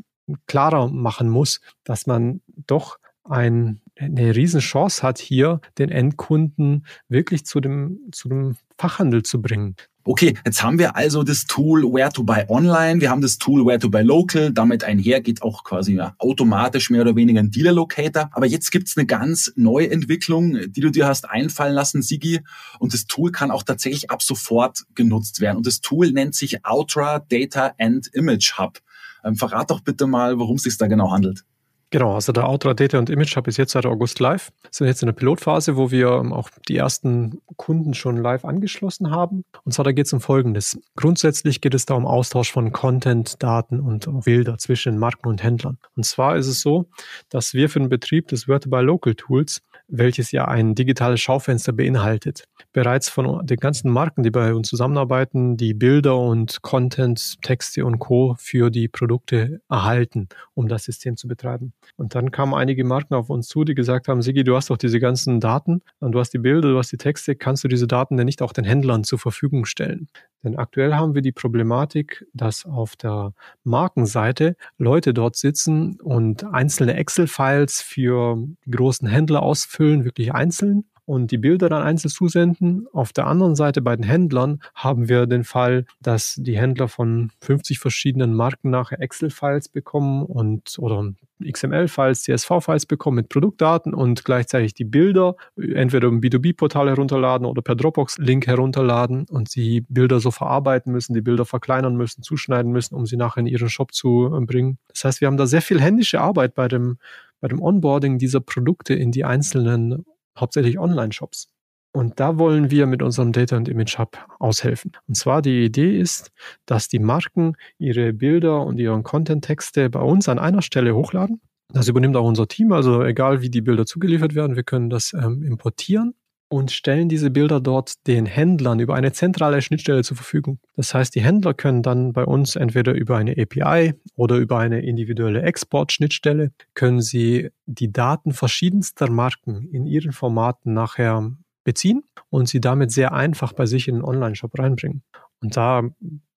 klarer machen muss, dass man doch ein, eine Riesenchance hat, hier den Endkunden wirklich zu dem, zu dem Fachhandel zu bringen. Okay, jetzt haben wir also das Tool Where to Buy Online, wir haben das Tool Where to Buy Local, damit einher geht auch quasi ja, automatisch mehr oder weniger ein Dealer Locator. Aber jetzt gibt's eine ganz neue Entwicklung, die du dir hast einfallen lassen, Sigi. Und das Tool kann auch tatsächlich ab sofort genutzt werden. Und das Tool nennt sich Ultra Data and Image Hub. Ähm, verrat doch bitte mal, worum es sich da genau handelt. Genau, also der Outra Data und Image Hub ist jetzt seit August live. Sind jetzt in der Pilotphase, wo wir ähm, auch die ersten Kunden schon live angeschlossen haben. Und zwar da geht es um Folgendes. Grundsätzlich geht es da um Austausch von Content, Daten und Bilder zwischen Marken und Händlern. Und zwar ist es so, dass wir für den Betrieb des Word by Local Tools welches ja ein digitales Schaufenster beinhaltet. Bereits von den ganzen Marken, die bei uns zusammenarbeiten, die Bilder und Content, Texte und Co. für die Produkte erhalten, um das System zu betreiben. Und dann kamen einige Marken auf uns zu, die gesagt haben, Sigi, du hast doch diese ganzen Daten und du hast die Bilder, du hast die Texte, kannst du diese Daten denn nicht auch den Händlern zur Verfügung stellen? Denn aktuell haben wir die Problematik, dass auf der Markenseite Leute dort sitzen und einzelne Excel-Files für großen Händler ausfüllen, wirklich einzeln und die Bilder dann einzeln zusenden. Auf der anderen Seite bei den Händlern haben wir den Fall, dass die Händler von 50 verschiedenen Marken nachher Excel-Files bekommen und oder XML-Files, CSV-Files bekommen mit Produktdaten und gleichzeitig die Bilder entweder im B2B-Portal herunterladen oder per Dropbox-Link herunterladen und sie Bilder so verarbeiten müssen, die Bilder verkleinern müssen, zuschneiden müssen, um sie nachher in ihren Shop zu bringen. Das heißt, wir haben da sehr viel händische Arbeit bei dem, bei dem Onboarding dieser Produkte in die einzelnen hauptsächlich Online-Shops. Und da wollen wir mit unserem Data und Image Hub aushelfen. Und zwar die Idee ist, dass die Marken ihre Bilder und ihren Content-Texte bei uns an einer Stelle hochladen. Das übernimmt auch unser Team, also egal wie die Bilder zugeliefert werden, wir können das ähm, importieren und stellen diese Bilder dort den Händlern über eine zentrale Schnittstelle zur Verfügung. Das heißt, die Händler können dann bei uns entweder über eine API oder über eine individuelle Export-Schnittstelle können sie die Daten verschiedenster Marken in ihren Formaten nachher beziehen und sie damit sehr einfach bei sich in den Online-Shop reinbringen. Und da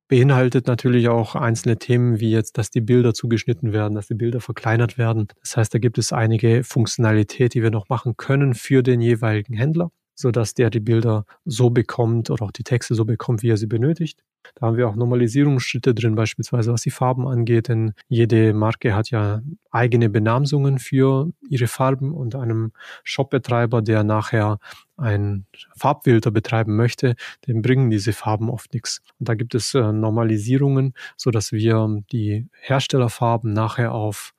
beinhaltet natürlich auch einzelne Themen, wie jetzt, dass die Bilder zugeschnitten werden, dass die Bilder verkleinert werden. Das heißt, da gibt es einige Funktionalität, die wir noch machen können für den jeweiligen Händler so dass der die Bilder so bekommt oder auch die Texte so bekommt, wie er sie benötigt. Da haben wir auch Normalisierungsschritte drin, beispielsweise was die Farben angeht, denn jede Marke hat ja eigene Benamsungen für ihre Farben und einem Shopbetreiber, der nachher ein Farbfilter betreiben möchte, dem bringen diese Farben oft nichts. Und da gibt es äh, Normalisierungen, so dass wir die Herstellerfarben nachher auf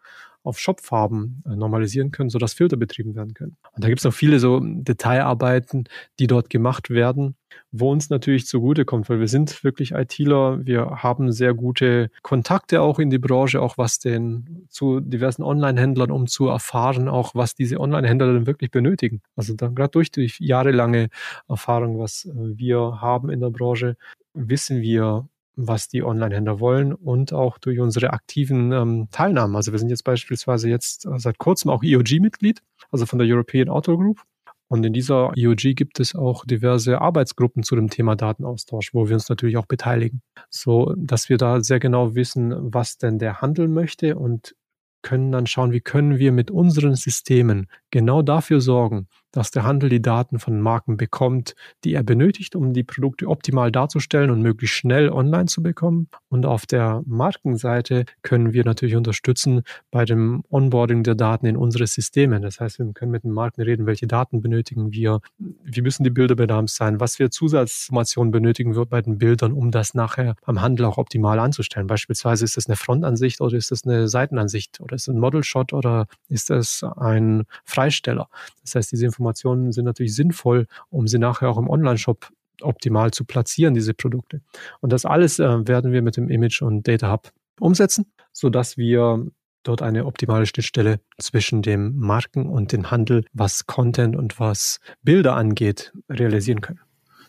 auf Shopfarben äh, normalisieren können, sodass Filter betrieben werden können. Und da gibt es noch viele so Detailarbeiten, die dort gemacht werden, wo uns natürlich zugutekommt, weil wir sind wirklich ITler, wir haben sehr gute Kontakte auch in die Branche, auch was den zu diversen Online-Händlern, um zu erfahren, auch was diese Online-Händler denn wirklich benötigen. Also dann gerade durch die jahrelange Erfahrung, was äh, wir haben in der Branche, wissen wir, was die Online-Händler wollen und auch durch unsere aktiven ähm, Teilnahmen. Also wir sind jetzt beispielsweise jetzt äh, seit kurzem auch EOG-Mitglied, also von der European Auto Group. Und in dieser EOG gibt es auch diverse Arbeitsgruppen zu dem Thema Datenaustausch, wo wir uns natürlich auch beteiligen, so dass wir da sehr genau wissen, was denn der Handel möchte und können dann schauen, wie können wir mit unseren Systemen genau dafür sorgen, dass der Handel die Daten von Marken bekommt, die er benötigt, um die Produkte optimal darzustellen und möglichst schnell online zu bekommen. Und auf der Markenseite können wir natürlich unterstützen bei dem Onboarding der Daten in unsere Systeme. Das heißt, wir können mit den Marken reden, welche Daten benötigen wir, wie müssen die Bilder benannt sein, was wir Zusatzinformationen benötigen wir bei den Bildern, um das nachher beim Handel auch optimal anzustellen. Beispielsweise ist das eine Frontansicht oder ist das eine Seitenansicht oder ist es ein Model-Shot oder ist das ein Freisteller. Das heißt, diese Informationen Informationen sind natürlich sinnvoll, um sie nachher auch im Online-Shop optimal zu platzieren, diese Produkte. Und das alles äh, werden wir mit dem Image und Data Hub umsetzen, sodass wir dort eine optimale Schnittstelle zwischen dem Marken und dem Handel, was Content und was Bilder angeht, realisieren können.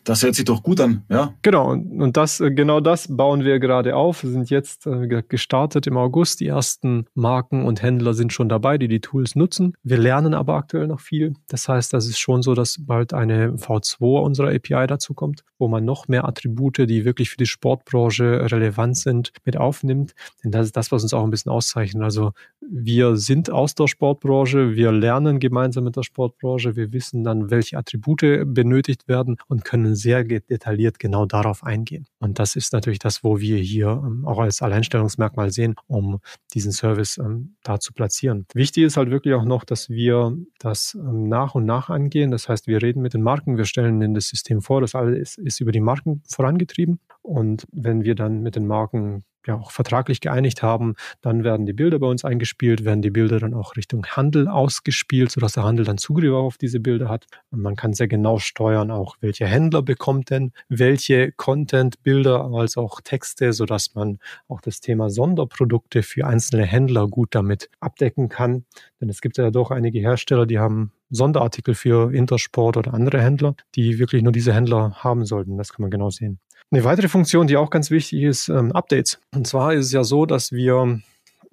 Das hört sich doch gut an, ja. Genau, und das, äh, genau das bauen wir gerade auf. Wir sind jetzt äh, gestartet im August. Die ersten Marken und Händler sind schon dabei, die die Tools nutzen. Wir lernen aber aktuell noch viel. Das heißt, das ist schon so, dass bald eine V2 unserer API dazu kommt, wo man noch mehr Attribute, die wirklich für die Sportbranche relevant sind, mit aufnimmt. Denn das ist das, was uns auch ein bisschen auszeichnet. Also wir sind aus der Sportbranche, wir lernen gemeinsam mit der Sportbranche, wir wissen dann, welche Attribute benötigt werden und können sehr detailliert genau darauf eingehen. Und das ist natürlich das, wo wir hier ähm, auch als Alleinstellungsmerkmal sehen, um diesen Service ähm, da zu platzieren. Wichtig ist halt wirklich auch noch, dass wir das ähm, nach und nach angehen. Das heißt, wir reden mit den Marken, wir stellen ihnen das System vor, das alles ist über die Marken vorangetrieben. Und wenn wir dann mit den Marken ja auch vertraglich geeinigt haben, dann werden die Bilder bei uns eingespielt, werden die Bilder dann auch Richtung Handel ausgespielt, sodass der Handel dann Zugriff auf diese Bilder hat. Und man kann sehr genau steuern, auch welche Händler bekommt denn welche Content, Bilder als auch Texte, sodass man auch das Thema Sonderprodukte für einzelne Händler gut damit abdecken kann. Denn es gibt ja doch einige Hersteller, die haben Sonderartikel für Intersport oder andere Händler, die wirklich nur diese Händler haben sollten. Das kann man genau sehen. Eine weitere Funktion, die auch ganz wichtig ist, ähm, Updates. Und zwar ist es ja so, dass wir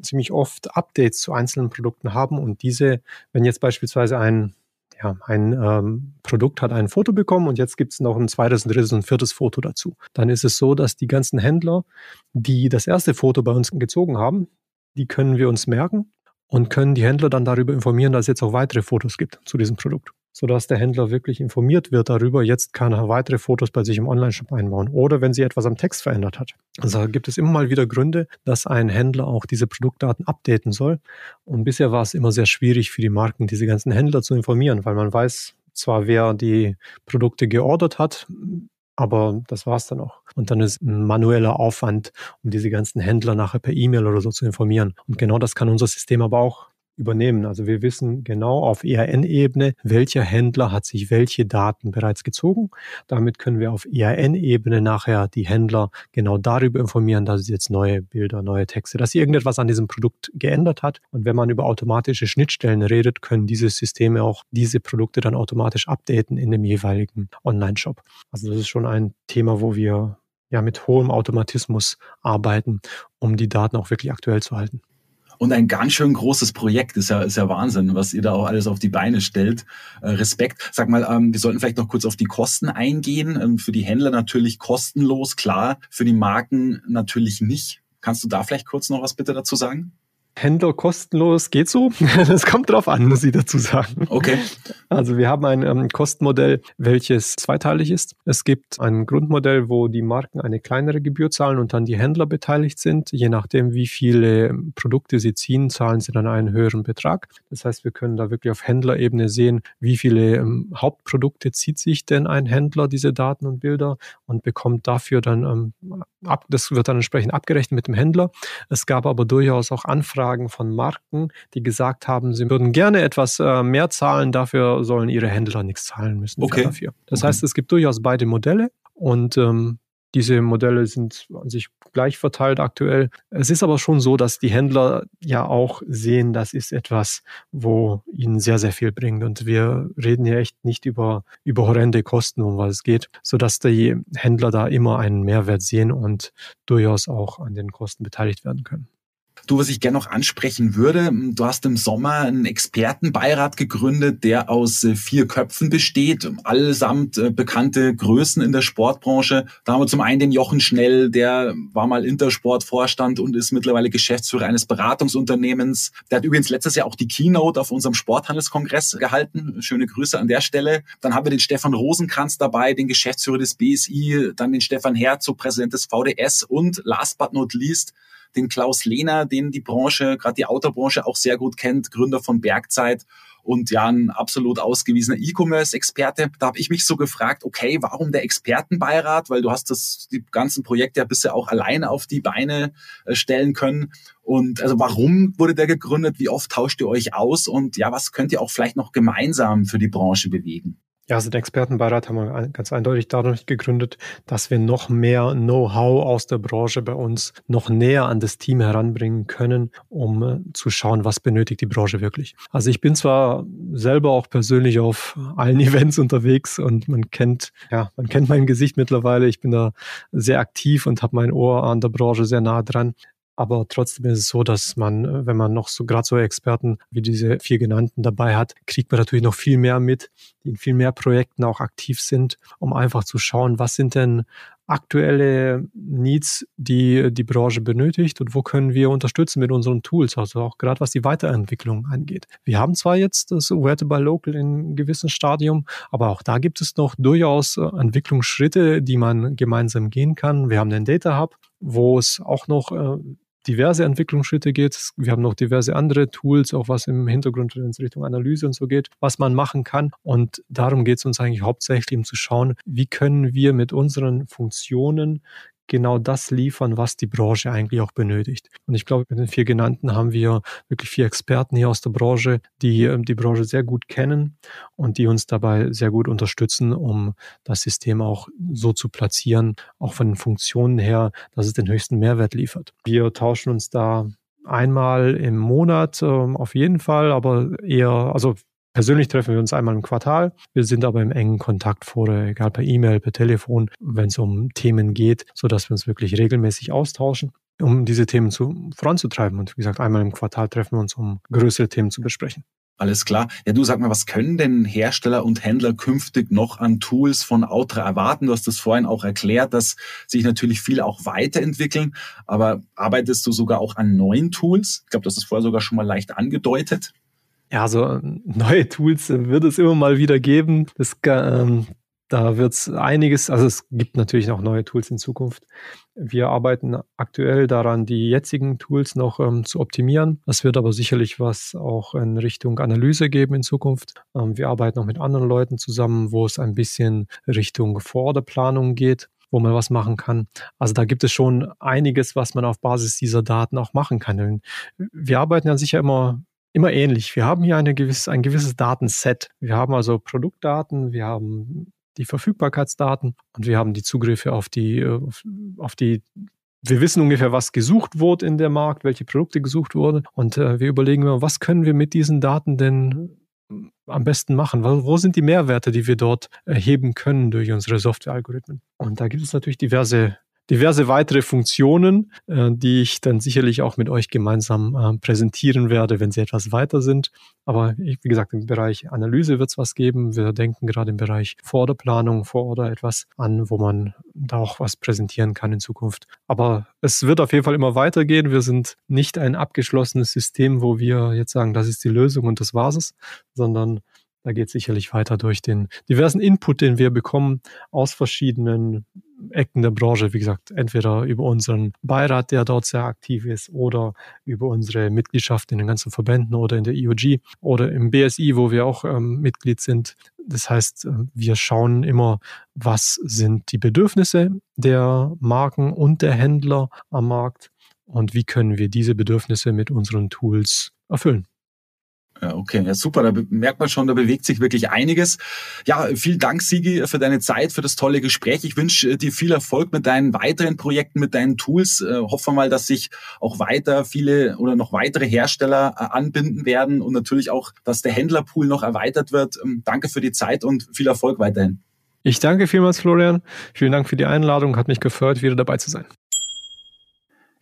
ziemlich oft Updates zu einzelnen Produkten haben und diese, wenn jetzt beispielsweise ein ja, ein ähm, Produkt hat ein Foto bekommen und jetzt gibt es noch ein zweites, ein drittes und viertes Foto dazu. Dann ist es so, dass die ganzen Händler, die das erste Foto bei uns gezogen haben, die können wir uns merken und können die Händler dann darüber informieren, dass es jetzt auch weitere Fotos gibt zu diesem Produkt sodass der Händler wirklich informiert wird darüber, jetzt kann er weitere Fotos bei sich im Online-Shop einbauen oder wenn sie etwas am Text verändert hat. Also gibt es immer mal wieder Gründe, dass ein Händler auch diese Produktdaten updaten soll. Und bisher war es immer sehr schwierig für die Marken, diese ganzen Händler zu informieren, weil man weiß zwar, wer die Produkte geordert hat, aber das war's dann auch. Und dann ist ein manueller Aufwand, um diese ganzen Händler nachher per E-Mail oder so zu informieren. Und genau das kann unser System aber auch übernehmen. Also wir wissen genau auf ERN-Ebene, welcher Händler hat sich welche Daten bereits gezogen. Damit können wir auf ERN-Ebene nachher die Händler genau darüber informieren, dass es jetzt neue Bilder, neue Texte, dass irgendetwas an diesem Produkt geändert hat. Und wenn man über automatische Schnittstellen redet, können diese Systeme auch diese Produkte dann automatisch updaten in dem jeweiligen Online-Shop. Also das ist schon ein Thema, wo wir ja mit hohem Automatismus arbeiten, um die Daten auch wirklich aktuell zu halten und ein ganz schön großes Projekt. Ist ja, ist ja Wahnsinn, was ihr da auch alles auf die Beine stellt. Äh, Respekt. Sag mal, ähm, wir sollten vielleicht noch kurz auf die Kosten eingehen. Ähm, für die Händler natürlich kostenlos, klar. Für die Marken natürlich nicht. Kannst du da vielleicht kurz noch was bitte dazu sagen? Händler kostenlos geht so. Es kommt drauf an, muss ich dazu sagen. Okay. Also wir haben ein ähm, Kostenmodell, welches zweiteilig ist. Es gibt ein Grundmodell, wo die Marken eine kleinere Gebühr zahlen und dann die Händler beteiligt sind. Je nachdem, wie viele Produkte sie ziehen, zahlen sie dann einen höheren Betrag. Das heißt, wir können da wirklich auf Händlerebene sehen, wie viele ähm, Hauptprodukte zieht sich denn ein Händler, diese Daten und Bilder und bekommt dafür dann ähm, ab, das wird dann entsprechend abgerechnet mit dem Händler. Es gab aber durchaus auch Anfragen von Marken, die gesagt haben, sie würden gerne etwas äh, mehr zahlen, dafür sollen ihre Händler nichts zahlen müssen okay. dafür. Das okay. heißt, es gibt durchaus beide Modelle und ähm, diese Modelle sind an sich gleich verteilt aktuell. Es ist aber schon so, dass die Händler ja auch sehen, das ist etwas, wo ihnen sehr, sehr viel bringt. Und wir reden hier echt nicht über, über horrende Kosten, um was es geht, sodass die Händler da immer einen Mehrwert sehen und durchaus auch an den Kosten beteiligt werden können. Du, was ich gerne noch ansprechen würde, du hast im Sommer einen Expertenbeirat gegründet, der aus äh, vier Köpfen besteht, allesamt äh, bekannte Größen in der Sportbranche. Da haben wir zum einen den Jochen Schnell, der war mal Intersport-Vorstand und ist mittlerweile Geschäftsführer eines Beratungsunternehmens. Der hat übrigens letztes Jahr auch die Keynote auf unserem Sporthandelskongress gehalten. Schöne Grüße an der Stelle. Dann haben wir den Stefan Rosenkranz dabei, den Geschäftsführer des BSI, dann den Stefan Herzog, Präsident des VDS und last but not least den Klaus Lehner, den die Branche, gerade die Autobranche auch sehr gut kennt, Gründer von Bergzeit und ja, ein absolut ausgewiesener E-Commerce-Experte. Da habe ich mich so gefragt, okay, warum der Expertenbeirat? Weil du hast das, die ganzen Projekte ja bisher auch alleine auf die Beine äh, stellen können. Und also warum wurde der gegründet? Wie oft tauscht ihr euch aus? Und ja, was könnt ihr auch vielleicht noch gemeinsam für die Branche bewegen? Ja, also den Expertenbeirat haben wir ganz eindeutig dadurch gegründet, dass wir noch mehr Know-how aus der Branche bei uns noch näher an das Team heranbringen können, um äh, zu schauen, was benötigt die Branche wirklich. Also ich bin zwar selber auch persönlich auf allen Events unterwegs und man kennt, ja, man kennt mein Gesicht mittlerweile. Ich bin da sehr aktiv und habe mein Ohr an der Branche sehr nah dran. Aber trotzdem ist es so, dass man, äh, wenn man noch so gerade so Experten wie diese vier genannten dabei hat, kriegt man natürlich noch viel mehr mit, die in viel mehr Projekten auch aktiv sind, um einfach zu schauen, was sind denn aktuelle Needs, die die Branche benötigt und wo können wir unterstützen mit unseren Tools, also auch gerade was die Weiterentwicklung angeht. Wir haben zwar jetzt das by Local in einem gewissen Stadium, aber auch da gibt es noch durchaus äh, Entwicklungsschritte, die man gemeinsam gehen kann. Wir haben den Data Hub, wo es auch noch äh, diverse Entwicklungsschritte geht. Wir haben noch diverse andere Tools, auch was im Hintergrund in Richtung Analyse und so geht, was man machen kann. Und darum geht es uns eigentlich hauptsächlich, um zu schauen, wie können wir mit unseren Funktionen genau das liefern, was die Branche eigentlich auch benötigt. Und ich glaube, mit den vier genannten haben wir wirklich vier Experten hier aus der Branche, die ähm, die Branche sehr gut kennen und die uns dabei sehr gut unterstützen, um das System auch so zu platzieren, auch von den Funktionen her, dass es den höchsten Mehrwert liefert. Wir tauschen uns da einmal im Monat ähm, auf jeden Fall, aber eher, also Persönlich treffen wir uns einmal im Quartal. Wir sind aber im engen Kontakt vorher, egal per E-Mail, per Telefon, wenn es um Themen geht, sodass wir uns wirklich regelmäßig austauschen um diese Themen zu, voranzutreiben. Und wie gesagt, einmal im Quartal treffen wir uns, um größere Themen zu besprechen. Alles klar. Ja, du sag mal, was können denn Hersteller und Händler künftig noch an Tools von Outra erwarten? Du hast das vorhin auch erklärt, dass sich natürlich viele auch weiterentwickeln. Aber arbeitest du sogar auch an neuen Tools? Ich glaube, das vorher sogar schon mal leicht angedeutet. Ja, so neue Tools wird es immer mal wieder geben. Das, ähm, da wird es einiges, also es gibt natürlich noch neue Tools in Zukunft. Wir arbeiten aktuell daran, die jetzigen Tools noch ähm, zu optimieren. Es wird aber sicherlich was auch in Richtung Analyse geben in Zukunft. Ähm, wir arbeiten auch mit anderen Leuten zusammen, wo es ein bisschen Richtung Vorderplanung geht wo man was machen kann. Also da gibt es schon einiges, was man auf Basis dieser Daten auch machen kann. Wir arbeiten ja sicher immer immer ähnlich. Wir haben hier eine gewisse, ein gewisses Datenset. Wir haben also Produktdaten, wir haben die Verfügbarkeitsdaten und wir haben die Zugriffe auf die, äh, auf die wir wissen ungefähr, was gesucht wurde in der Markt, welche Produkte gesucht wurden. Und äh, wir überlegen immer, was können wir mit diesen Daten denn äh, am besten machen? Wo sind die Mehrwerte, die wir dort erheben können durch unsere Softwarealgorithmen? Und da gibt es natürlich diverse diverse weitere Funktionen, äh, die ich dann sicherlich auch mit euch gemeinsam äh, präsentieren werde, wenn sie etwas weiter sind. Aber wie gesagt, im Bereich Analyse wird es was geben. Wir denken gerade im Bereich Vorderplanung, Vororder etwas an, wo man da auch was präsentieren kann in Zukunft. Aber es wird auf jeden Fall immer weitergehen. Wir sind nicht ein abgeschlossenes System, wo wir jetzt sagen, das ist die Lösung und das war's es, sondern da geht sicherlich weiter durch den diversen Input, den wir bekommen aus verschiedenen Ecken der Branche, wie gesagt, entweder über unseren Beirat, der dort sehr aktiv ist, oder über unsere Mitgliedschaft in den ganzen Verbänden oder in der IOG oder im BSI, wo wir auch ähm, Mitglied sind. Das heißt, ähm, wir schauen immer, was sind die Bedürfnisse der Marken und der Händler am Markt und wie können wir diese Bedürfnisse mit unseren Tools erfüllen. Okay, ja super. Da merkt man schon, da bewegt sich wirklich einiges. Ja, vielen Dank, Sigi, für deine Zeit, für das tolle Gespräch. Ich wünsche äh, dir viel Erfolg mit deinen weiteren Projekten, mit deinen Tools. Äh, hoffe mal, dass sich auch weiter viele oder noch weitere Hersteller äh, anbinden werden und natürlich auch, dass der Händlerpool noch erweitert wird. Ähm, danke für die Zeit und viel Erfolg weiterhin. Ich danke vielmals, Florian. Vielen Dank für die Einladung. Hat mich gefreut, wieder dabei zu sein.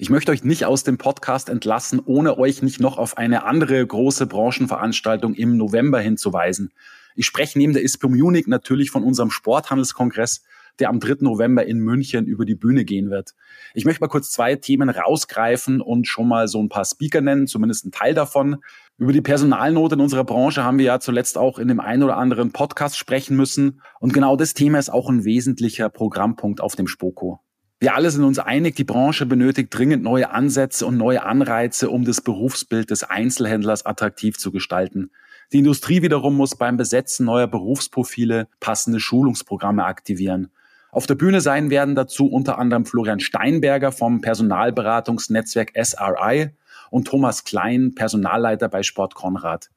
Ich möchte euch nicht aus dem Podcast entlassen, ohne euch nicht noch auf eine andere große Branchenveranstaltung im November hinzuweisen. Ich spreche neben der ISPO Munich natürlich von unserem Sporthandelskongress, der am 3. November in München über die Bühne gehen wird. Ich möchte mal kurz zwei Themen rausgreifen und schon mal so ein paar Speaker nennen, zumindest ein Teil davon. Über die Personalnot in unserer Branche haben wir ja zuletzt auch in dem einen oder anderen Podcast sprechen müssen. Und genau das Thema ist auch ein wesentlicher Programmpunkt auf dem Spoko. Wir alle sind uns einig, die Branche benötigt dringend neue Ansätze und neue Anreize, um das Berufsbild des Einzelhändlers attraktiv zu gestalten. Die Industrie wiederum muss beim Besetzen neuer Berufsprofile passende Schulungsprogramme aktivieren. Auf der Bühne sein werden dazu unter anderem Florian Steinberger vom Personalberatungsnetzwerk SRI und Thomas Klein, Personalleiter bei Sport Konrad.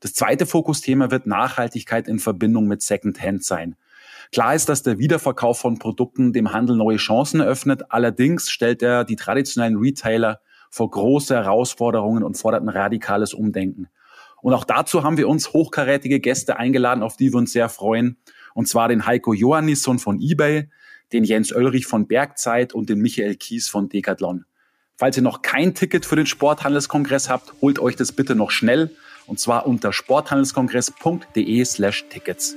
Das zweite Fokusthema wird Nachhaltigkeit in Verbindung mit Secondhand sein. Klar ist, dass der Wiederverkauf von Produkten dem Handel neue Chancen eröffnet. Allerdings stellt er die traditionellen Retailer vor große Herausforderungen und fordert ein radikales Umdenken. Und auch dazu haben wir uns hochkarätige Gäste eingeladen, auf die wir uns sehr freuen. Und zwar den Heiko Johannisson von eBay, den Jens Oelrich von Bergzeit und den Michael Kies von Decathlon. Falls ihr noch kein Ticket für den Sporthandelskongress habt, holt euch das bitte noch schnell. Und zwar unter sporthandelskongress.de slash Tickets.